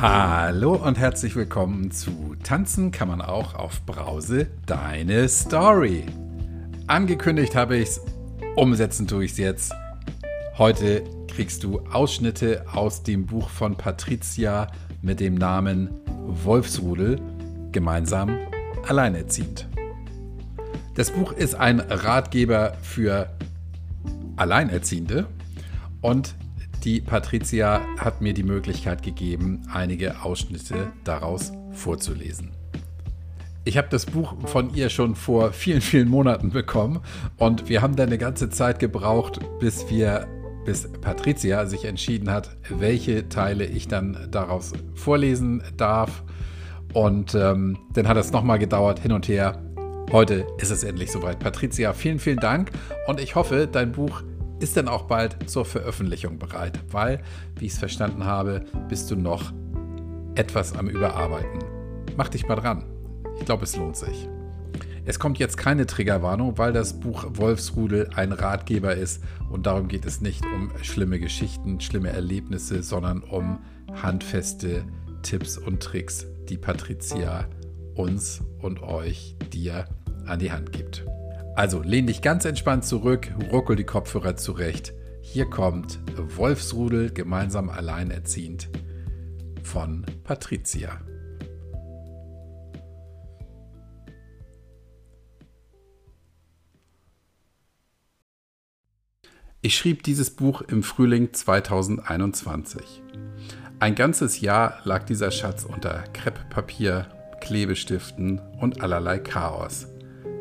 Hallo und herzlich willkommen zu Tanzen kann man auch auf Brause deine Story. Angekündigt habe ich es, umsetzen tue ich es jetzt. Heute kriegst du Ausschnitte aus dem Buch von Patricia mit dem Namen Wolfsrudel, gemeinsam alleinerziehend. Das Buch ist ein Ratgeber für Alleinerziehende und die Patricia hat mir die Möglichkeit gegeben, einige Ausschnitte daraus vorzulesen. Ich habe das Buch von ihr schon vor vielen, vielen Monaten bekommen und wir haben dann eine ganze Zeit gebraucht, bis wir, bis Patricia sich entschieden hat, welche Teile ich dann daraus vorlesen darf. Und ähm, dann hat es nochmal gedauert, hin und her. Heute ist es endlich soweit. Patricia, vielen, vielen Dank und ich hoffe, dein Buch ist dann auch bald zur Veröffentlichung bereit, weil, wie ich es verstanden habe, bist du noch etwas am Überarbeiten. Mach dich mal dran. Ich glaube, es lohnt sich. Es kommt jetzt keine Triggerwarnung, weil das Buch Wolfsrudel ein Ratgeber ist und darum geht es nicht um schlimme Geschichten, schlimme Erlebnisse, sondern um handfeste Tipps und Tricks, die Patricia uns und euch dir an die Hand gibt. Also lehn dich ganz entspannt zurück, ruckel die Kopfhörer zurecht. Hier kommt Wolfsrudel gemeinsam alleinerziehend von Patricia. Ich schrieb dieses Buch im Frühling 2021. Ein ganzes Jahr lag dieser Schatz unter Krepppapier, Klebestiften und allerlei Chaos.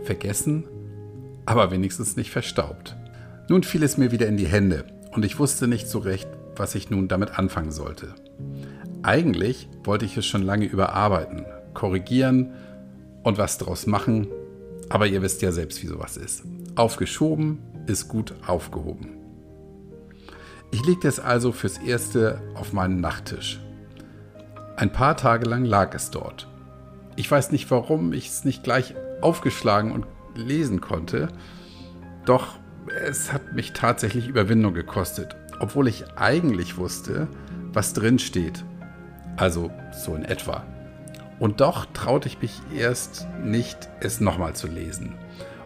Vergessen aber wenigstens nicht verstaubt. Nun fiel es mir wieder in die Hände und ich wusste nicht so recht, was ich nun damit anfangen sollte. Eigentlich wollte ich es schon lange überarbeiten, korrigieren und was draus machen, aber ihr wisst ja selbst, wie sowas ist. Aufgeschoben ist gut aufgehoben. Ich legte es also fürs Erste auf meinen Nachttisch. Ein paar Tage lang lag es dort. Ich weiß nicht, warum ich es nicht gleich aufgeschlagen und lesen konnte. Doch es hat mich tatsächlich Überwindung gekostet, obwohl ich eigentlich wusste, was drin steht. Also so in etwa. Und doch traute ich mich erst nicht, es nochmal zu lesen.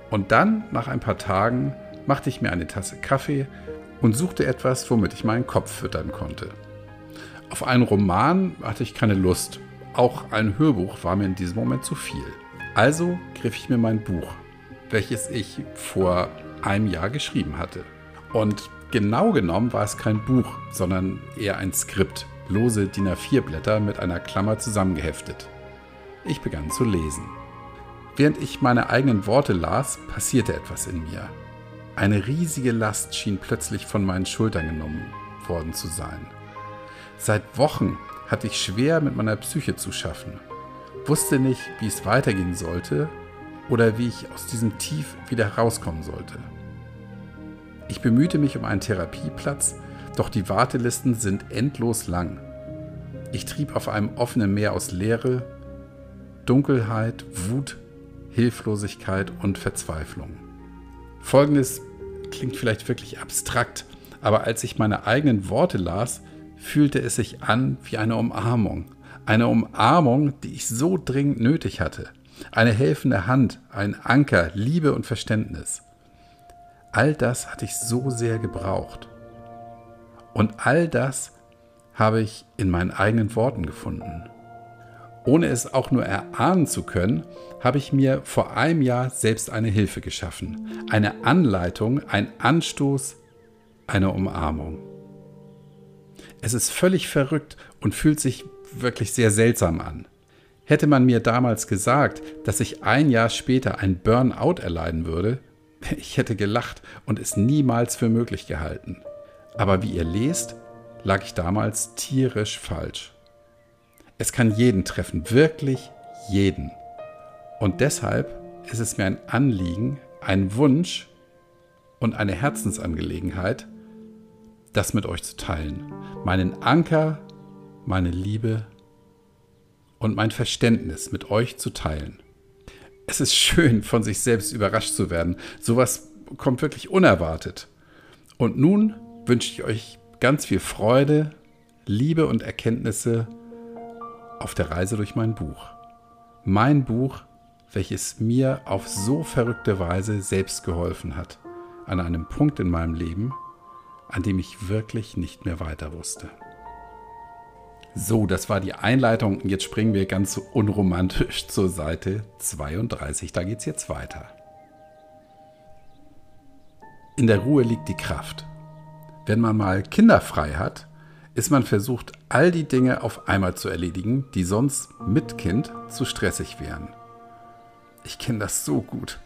Und dann, nach ein paar Tagen, machte ich mir eine Tasse Kaffee und suchte etwas, womit ich meinen Kopf füttern konnte. Auf einen Roman hatte ich keine Lust. Auch ein Hörbuch war mir in diesem Moment zu viel. Also griff ich mir mein Buch welches ich vor einem Jahr geschrieben hatte. Und genau genommen war es kein Buch, sondern eher ein Skript, lose DIN A4-Blätter mit einer Klammer zusammengeheftet. Ich begann zu lesen. Während ich meine eigenen Worte las, passierte etwas in mir. Eine riesige Last schien plötzlich von meinen Schultern genommen worden zu sein. Seit Wochen hatte ich schwer mit meiner Psyche zu schaffen, wusste nicht, wie es weitergehen sollte oder wie ich aus diesem Tief wieder herauskommen sollte. Ich bemühte mich um einen Therapieplatz, doch die Wartelisten sind endlos lang. Ich trieb auf einem offenen Meer aus Leere, Dunkelheit, Wut, Hilflosigkeit und Verzweiflung. Folgendes klingt vielleicht wirklich abstrakt, aber als ich meine eigenen Worte las, fühlte es sich an wie eine Umarmung. Eine Umarmung, die ich so dringend nötig hatte. Eine helfende Hand, ein Anker, Liebe und Verständnis. All das hatte ich so sehr gebraucht. Und all das habe ich in meinen eigenen Worten gefunden. Ohne es auch nur erahnen zu können, habe ich mir vor einem Jahr selbst eine Hilfe geschaffen. Eine Anleitung, ein Anstoß, eine Umarmung. Es ist völlig verrückt und fühlt sich wirklich sehr seltsam an. Hätte man mir damals gesagt, dass ich ein Jahr später ein Burnout erleiden würde, ich hätte gelacht und es niemals für möglich gehalten. Aber wie ihr lest, lag ich damals tierisch falsch. Es kann jeden treffen, wirklich jeden. Und deshalb ist es mir ein Anliegen, ein Wunsch und eine Herzensangelegenheit, das mit euch zu teilen. Meinen Anker, meine Liebe und mein Verständnis mit euch zu teilen. Es ist schön, von sich selbst überrascht zu werden. Sowas kommt wirklich unerwartet. Und nun wünsche ich euch ganz viel Freude, Liebe und Erkenntnisse auf der Reise durch mein Buch. Mein Buch, welches mir auf so verrückte Weise selbst geholfen hat, an einem Punkt in meinem Leben, an dem ich wirklich nicht mehr weiter wusste. So, das war die Einleitung. Jetzt springen wir ganz unromantisch zur Seite 32. Da geht es jetzt weiter. In der Ruhe liegt die Kraft. Wenn man mal Kinder frei hat, ist man versucht, all die Dinge auf einmal zu erledigen, die sonst mit Kind zu stressig wären. Ich kenne das so gut.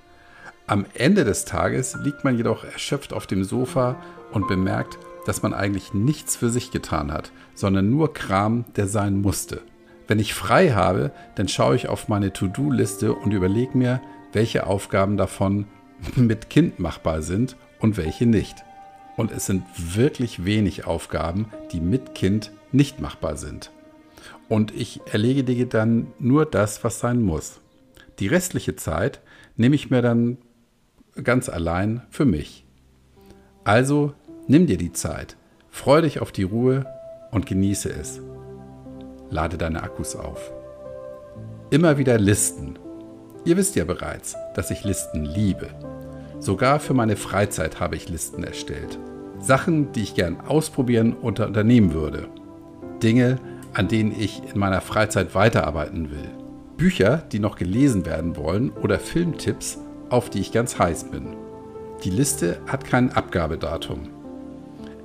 Am Ende des Tages liegt man jedoch erschöpft auf dem Sofa und bemerkt, dass man eigentlich nichts für sich getan hat, sondern nur Kram, der sein musste. Wenn ich frei habe, dann schaue ich auf meine To-Do-Liste und überlege mir, welche Aufgaben davon mit Kind machbar sind und welche nicht. Und es sind wirklich wenig Aufgaben, die mit Kind nicht machbar sind. Und ich erledige dann nur das, was sein muss. Die restliche Zeit nehme ich mir dann ganz allein für mich. Also nimm dir die Zeit, freu dich auf die Ruhe und genieße es. Lade deine Akkus auf. Immer wieder Listen. Ihr wisst ja bereits, dass ich Listen liebe. Sogar für meine Freizeit habe ich Listen erstellt. Sachen, die ich gern ausprobieren und unternehmen würde. Dinge, an denen ich in meiner Freizeit weiterarbeiten will. Bücher, die noch gelesen werden wollen oder Filmtipps, auf die ich ganz heiß bin. Die Liste hat kein Abgabedatum.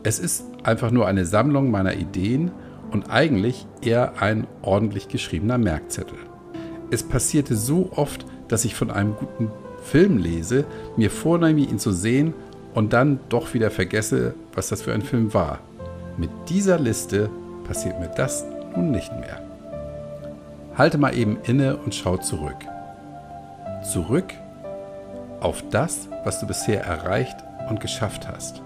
Es ist einfach nur eine Sammlung meiner Ideen und eigentlich eher ein ordentlich geschriebener Merkzettel. Es passierte so oft, dass ich von einem guten Film lese, mir vornehme, ihn zu sehen und dann doch wieder vergesse, was das für ein Film war. Mit dieser Liste passiert mir das nun nicht mehr. Halte mal eben inne und schau zurück. Zurück auf das, was du bisher erreicht und geschafft hast.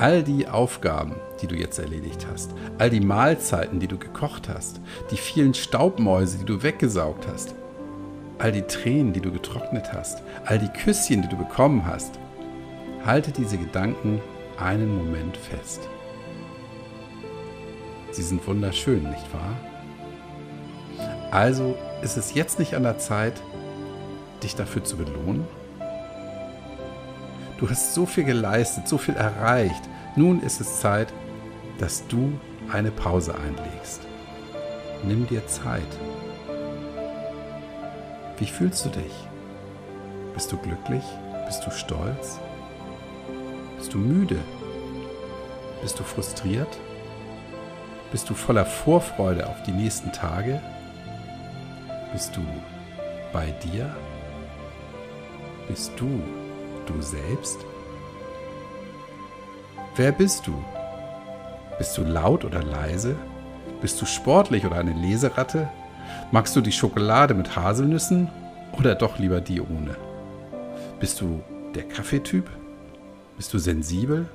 All die Aufgaben, die du jetzt erledigt hast, all die Mahlzeiten, die du gekocht hast, die vielen Staubmäuse, die du weggesaugt hast, all die Tränen, die du getrocknet hast, all die Küsschen, die du bekommen hast, halte diese Gedanken einen Moment fest. Sie sind wunderschön, nicht wahr? Also ist es jetzt nicht an der Zeit, dich dafür zu belohnen? Du hast so viel geleistet, so viel erreicht. Nun ist es Zeit, dass du eine Pause einlegst. Nimm dir Zeit. Wie fühlst du dich? Bist du glücklich? Bist du stolz? Bist du müde? Bist du frustriert? Bist du voller Vorfreude auf die nächsten Tage? Bist du bei dir? Bist du du selbst? Wer bist du? Bist du laut oder leise? Bist du sportlich oder eine Leseratte? Magst du die Schokolade mit Haselnüssen oder doch lieber die ohne? Bist du der Kaffeetyp? Bist du sensibel?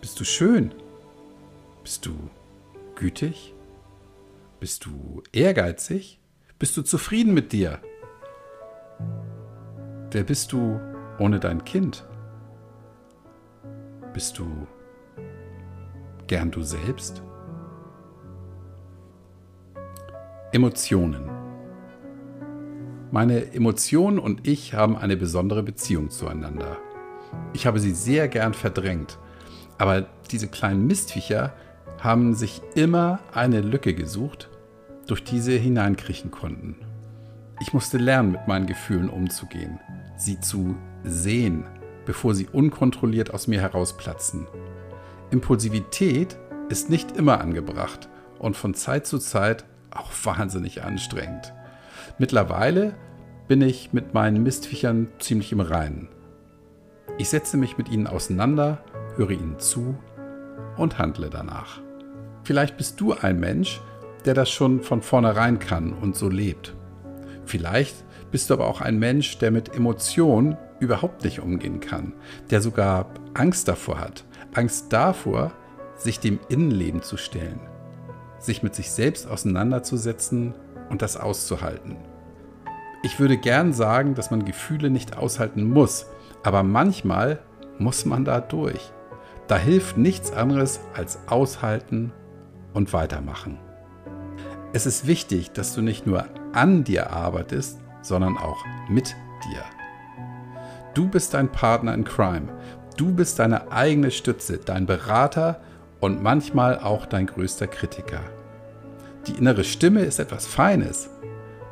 Bist du schön? Bist du gütig? Bist du ehrgeizig? Bist du zufrieden mit dir? Wer bist du ohne dein Kind? Bist du gern du selbst? Emotionen. Meine Emotionen und ich haben eine besondere Beziehung zueinander. Ich habe sie sehr gern verdrängt, aber diese kleinen Mistviecher haben sich immer eine Lücke gesucht, durch die sie hineinkriechen konnten. Ich musste lernen, mit meinen Gefühlen umzugehen, sie zu sehen, bevor sie unkontrolliert aus mir herausplatzen. Impulsivität ist nicht immer angebracht und von Zeit zu Zeit auch wahnsinnig anstrengend. Mittlerweile bin ich mit meinen Mistviechern ziemlich im Reinen. Ich setze mich mit ihnen auseinander, höre ihnen zu und handle danach. Vielleicht bist du ein Mensch, der das schon von vornherein kann und so lebt. Vielleicht bist du aber auch ein Mensch, der mit Emotionen überhaupt nicht umgehen kann, der sogar Angst davor hat. Angst davor, sich dem Innenleben zu stellen, sich mit sich selbst auseinanderzusetzen und das auszuhalten. Ich würde gern sagen, dass man Gefühle nicht aushalten muss, aber manchmal muss man da durch. Da hilft nichts anderes als aushalten und weitermachen. Es ist wichtig, dass du nicht nur an dir arbeitest, sondern auch mit dir. Du bist dein Partner in Crime. Du bist deine eigene Stütze, dein Berater und manchmal auch dein größter Kritiker. Die innere Stimme ist etwas Feines.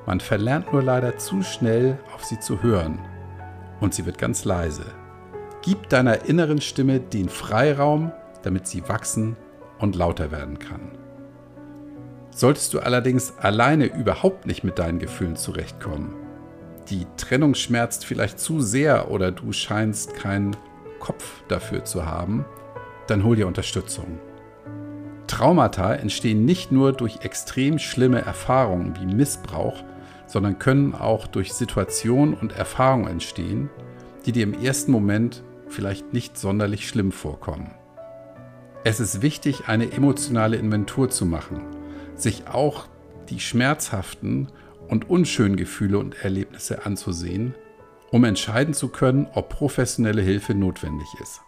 Man verlernt nur leider zu schnell, auf sie zu hören. Und sie wird ganz leise. Gib deiner inneren Stimme den Freiraum, damit sie wachsen und lauter werden kann. Solltest du allerdings alleine überhaupt nicht mit deinen Gefühlen zurechtkommen, die Trennung schmerzt vielleicht zu sehr oder du scheinst keinen Kopf dafür zu haben, dann hol dir Unterstützung. Traumata entstehen nicht nur durch extrem schlimme Erfahrungen wie Missbrauch, sondern können auch durch Situationen und Erfahrungen entstehen, die dir im ersten Moment vielleicht nicht sonderlich schlimm vorkommen. Es ist wichtig, eine emotionale Inventur zu machen, sich auch die schmerzhaften und unschönen Gefühle und Erlebnisse anzusehen, um entscheiden zu können, ob professionelle Hilfe notwendig ist.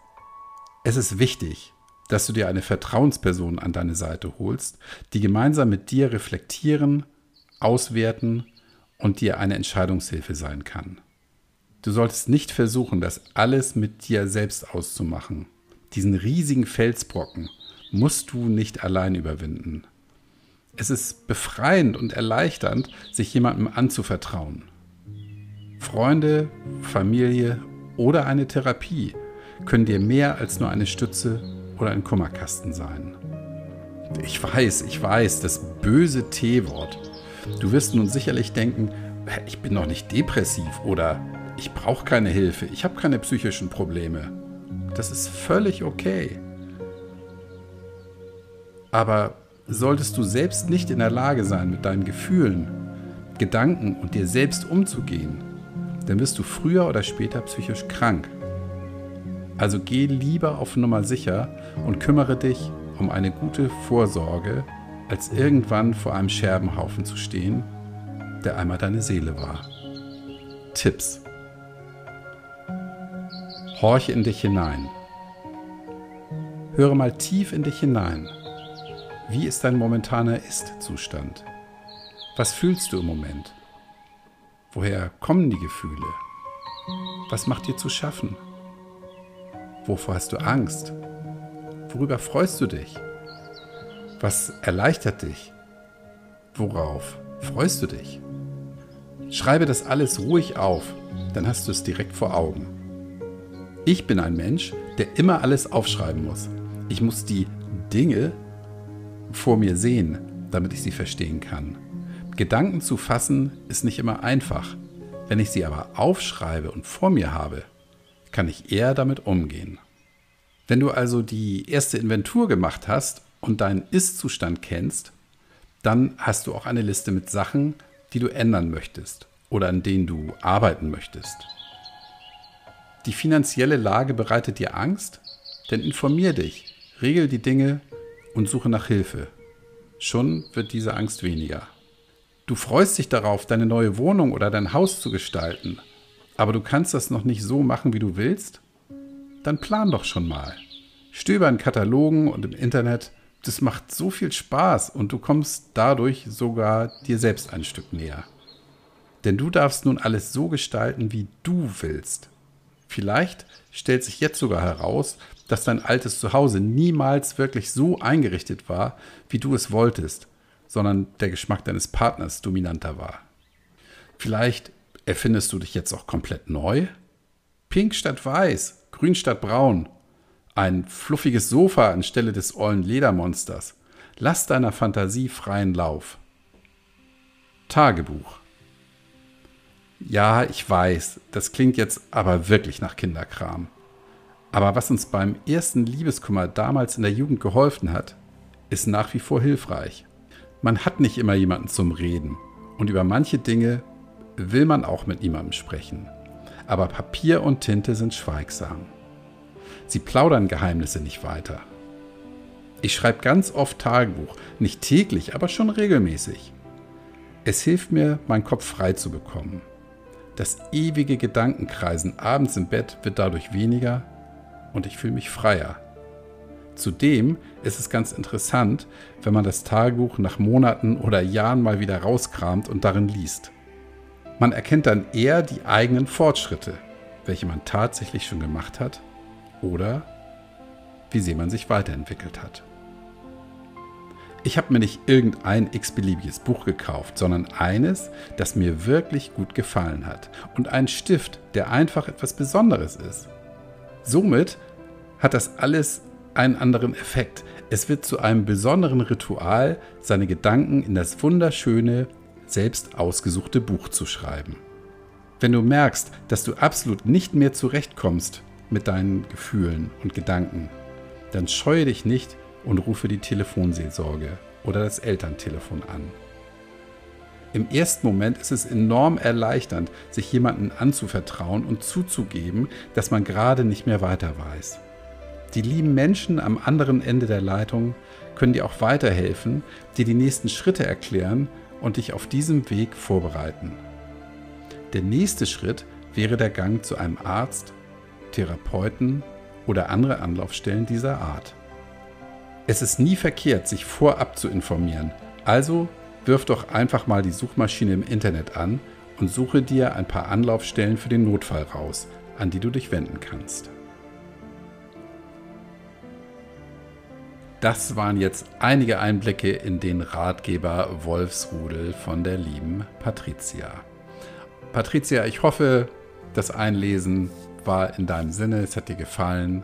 Es ist wichtig, dass du dir eine Vertrauensperson an deine Seite holst, die gemeinsam mit dir reflektieren, auswerten und dir eine Entscheidungshilfe sein kann. Du solltest nicht versuchen, das alles mit dir selbst auszumachen. Diesen riesigen Felsbrocken musst du nicht allein überwinden. Es ist befreiend und erleichternd, sich jemandem anzuvertrauen. Freunde, Familie oder eine Therapie können dir mehr als nur eine Stütze oder ein Kummerkasten sein. Ich weiß, ich weiß, das böse T-Wort. Du wirst nun sicherlich denken, ich bin noch nicht depressiv oder ich brauche keine Hilfe, ich habe keine psychischen Probleme. Das ist völlig okay. Aber solltest du selbst nicht in der Lage sein, mit deinen Gefühlen, Gedanken und dir selbst umzugehen, dann wirst du früher oder später psychisch krank. Also geh lieber auf Nummer sicher und kümmere dich um eine gute Vorsorge, als irgendwann vor einem Scherbenhaufen zu stehen, der einmal deine Seele war. Tipps. Horche in dich hinein. Höre mal tief in dich hinein. Wie ist dein momentaner Ist-Zustand? Was fühlst du im Moment? Woher kommen die Gefühle? Was macht dir zu schaffen? Wovor hast du Angst? Worüber freust du dich? Was erleichtert dich? Worauf freust du dich? Schreibe das alles ruhig auf, dann hast du es direkt vor Augen. Ich bin ein Mensch, der immer alles aufschreiben muss. Ich muss die Dinge vor mir sehen, damit ich sie verstehen kann. Gedanken zu fassen ist nicht immer einfach. Wenn ich sie aber aufschreibe und vor mir habe, kann ich eher damit umgehen. Wenn du also die erste Inventur gemacht hast und deinen Ist-Zustand kennst, dann hast du auch eine Liste mit Sachen, die du ändern möchtest oder an denen du arbeiten möchtest. Die finanzielle Lage bereitet dir Angst? Dann informier dich, regel die Dinge und suche nach Hilfe. Schon wird diese Angst weniger. Du freust dich darauf, deine neue Wohnung oder dein Haus zu gestalten, aber du kannst das noch nicht so machen, wie du willst? Dann plan doch schon mal. Stöber in Katalogen und im Internet, das macht so viel Spaß und du kommst dadurch sogar dir selbst ein Stück näher. Denn du darfst nun alles so gestalten, wie du willst. Vielleicht stellt sich jetzt sogar heraus, dass dein altes Zuhause niemals wirklich so eingerichtet war, wie du es wolltest, sondern der Geschmack deines Partners dominanter war. Vielleicht erfindest du dich jetzt auch komplett neu? Pink statt weiß, grün statt braun, ein fluffiges Sofa anstelle des ollen Ledermonsters. Lass deiner Fantasie freien Lauf. Tagebuch. Ja, ich weiß, das klingt jetzt aber wirklich nach Kinderkram. Aber was uns beim ersten Liebeskummer damals in der Jugend geholfen hat, ist nach wie vor hilfreich. Man hat nicht immer jemanden zum Reden und über manche Dinge will man auch mit niemandem sprechen. Aber Papier und Tinte sind schweigsam. Sie plaudern Geheimnisse nicht weiter. Ich schreibe ganz oft Tagebuch, nicht täglich, aber schon regelmäßig. Es hilft mir, meinen Kopf frei zu bekommen. Das ewige Gedankenkreisen abends im Bett wird dadurch weniger und ich fühle mich freier. Zudem ist es ganz interessant, wenn man das Tagebuch nach Monaten oder Jahren mal wieder rauskramt und darin liest. Man erkennt dann eher die eigenen Fortschritte, welche man tatsächlich schon gemacht hat oder wie sehr man sich weiterentwickelt hat. Ich habe mir nicht irgendein x-beliebiges Buch gekauft, sondern eines, das mir wirklich gut gefallen hat und einen Stift, der einfach etwas Besonderes ist. Somit hat das alles einen anderen Effekt. Es wird zu einem besonderen Ritual, seine Gedanken in das wunderschöne, selbst ausgesuchte Buch zu schreiben. Wenn du merkst, dass du absolut nicht mehr zurechtkommst mit deinen Gefühlen und Gedanken, dann scheue dich nicht und rufe die Telefonseelsorge oder das Elterntelefon an. Im ersten Moment ist es enorm erleichternd, sich jemandem anzuvertrauen und zuzugeben, dass man gerade nicht mehr weiter weiß. Die lieben Menschen am anderen Ende der Leitung können dir auch weiterhelfen, dir die nächsten Schritte erklären und dich auf diesem Weg vorbereiten. Der nächste Schritt wäre der Gang zu einem Arzt, Therapeuten oder andere Anlaufstellen dieser Art. Es ist nie verkehrt, sich vorab zu informieren, also wirf doch einfach mal die Suchmaschine im Internet an und suche dir ein paar Anlaufstellen für den Notfall raus, an die du dich wenden kannst. Das waren jetzt einige Einblicke in den Ratgeber Wolfsrudel von der lieben Patricia. Patricia, ich hoffe, das Einlesen war in deinem Sinne, es hat dir gefallen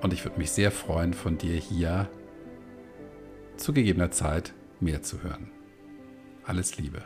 und ich würde mich sehr freuen, von dir hier zu gegebener Zeit mehr zu hören. Alles Liebe.